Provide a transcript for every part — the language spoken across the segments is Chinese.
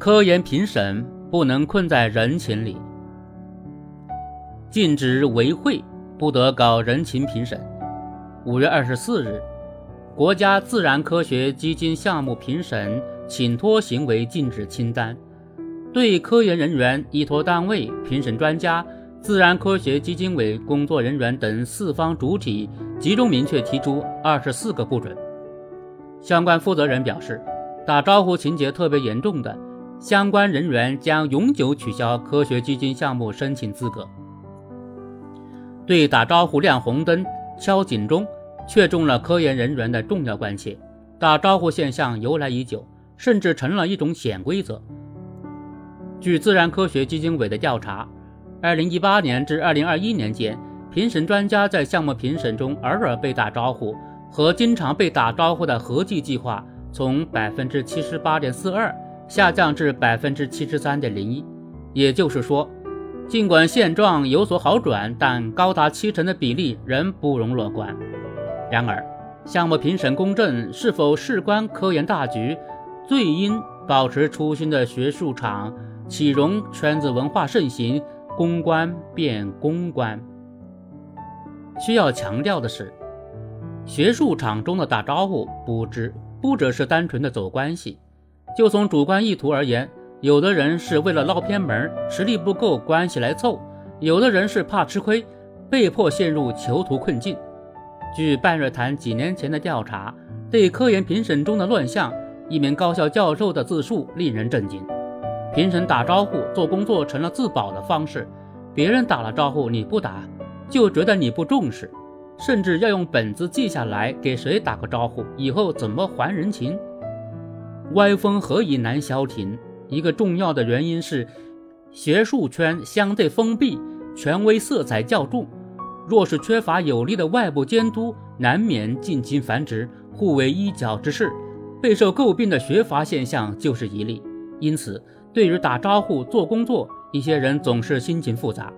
科研评审不能困在人情里，禁止违会，不得搞人情评审。五月二十四日，国家自然科学基金项目评审请托行为禁止清单对科研人员、依托单位、评审专家、自然科学基金委工作人员等四方主体集中明确提出二十四个不准。相关负责人表示，打招呼情节特别严重的。相关人员将永久取消科学基金项目申请资格。对打招呼、亮红灯、敲警钟，确中了科研人员的重要关切。打招呼现象由来已久，甚至成了一种潜规则。据自然科学基金委的调查，2018年至2021年间，评审专家在项目评审中偶尔被打招呼和经常被打招呼的合计计划从百分之七十八点四二。下降至百分之七十三点零一，也就是说，尽管现状有所好转，但高达七成的比例仍不容乐观。然而，项目评审公正是否事关科研大局，最应保持初心的学术场岂容圈子文化盛行，公关变公关？需要强调的是，学术场中的打招呼不只不只是单纯的走关系。就从主观意图而言，有的人是为了捞偏门，实力不够，关系来凑；有的人是怕吃亏，被迫陷入囚徒困境。据半日谈几年前的调查，对科研评审中的乱象，一名高校教授的自述令人震惊：评审打招呼做工作成了自保的方式，别人打了招呼你不打，就觉得你不重视，甚至要用本子记下来给谁打个招呼，以后怎么还人情。歪风何以难消停？一个重要的原因是，学术圈相对封闭，权威色彩较重。若是缺乏有力的外部监督，难免近亲繁殖，互为一角之势。备受诟病的学阀现象就是一例。因此，对于打招呼做工作，一些人总是心情复杂，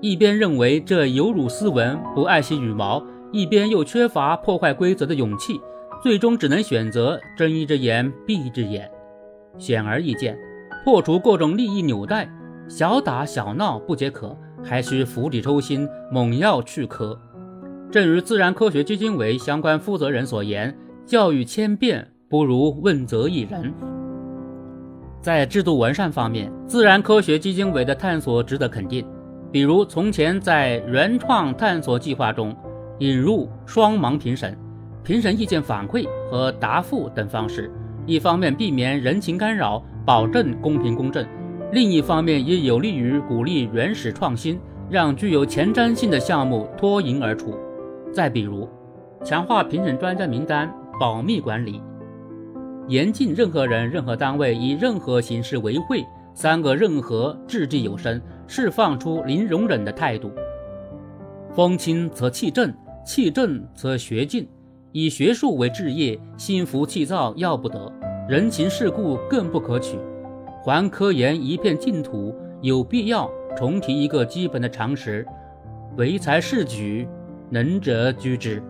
一边认为这有辱斯文，不爱惜羽毛，一边又缺乏破坏规则的勇气。最终只能选择睁一只眼闭一只眼。显而易见，破除各种利益纽带，小打小闹不解渴，还需釜底抽薪，猛药去疴。正如自然科学基金委相关负责人所言：“教育千变，不如问责一人。”在制度完善方面，自然科学基金委的探索值得肯定。比如，从前在原创探索计划中引入双盲评审。评审意见反馈和答复等方式，一方面避免人情干扰，保证公平公正；另一方面也有利于鼓励原始创新，让具有前瞻性的项目脱颖而出。再比如，强化评审专家名单保密管理，严禁任何人、任何单位以任何形式为会，三个任何掷地有声，释放出零容忍的态度。风清则气正，气正则学进。以学术为置业，心浮气躁要不得，人情世故更不可取。还科研一片净土，有必要重提一个基本的常识：唯才是举，能者居之。